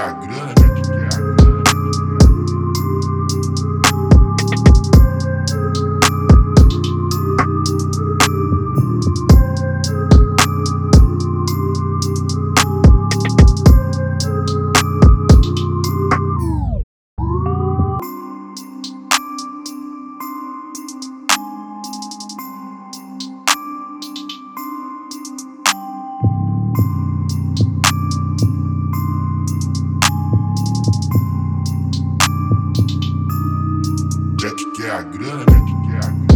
got good. Get in.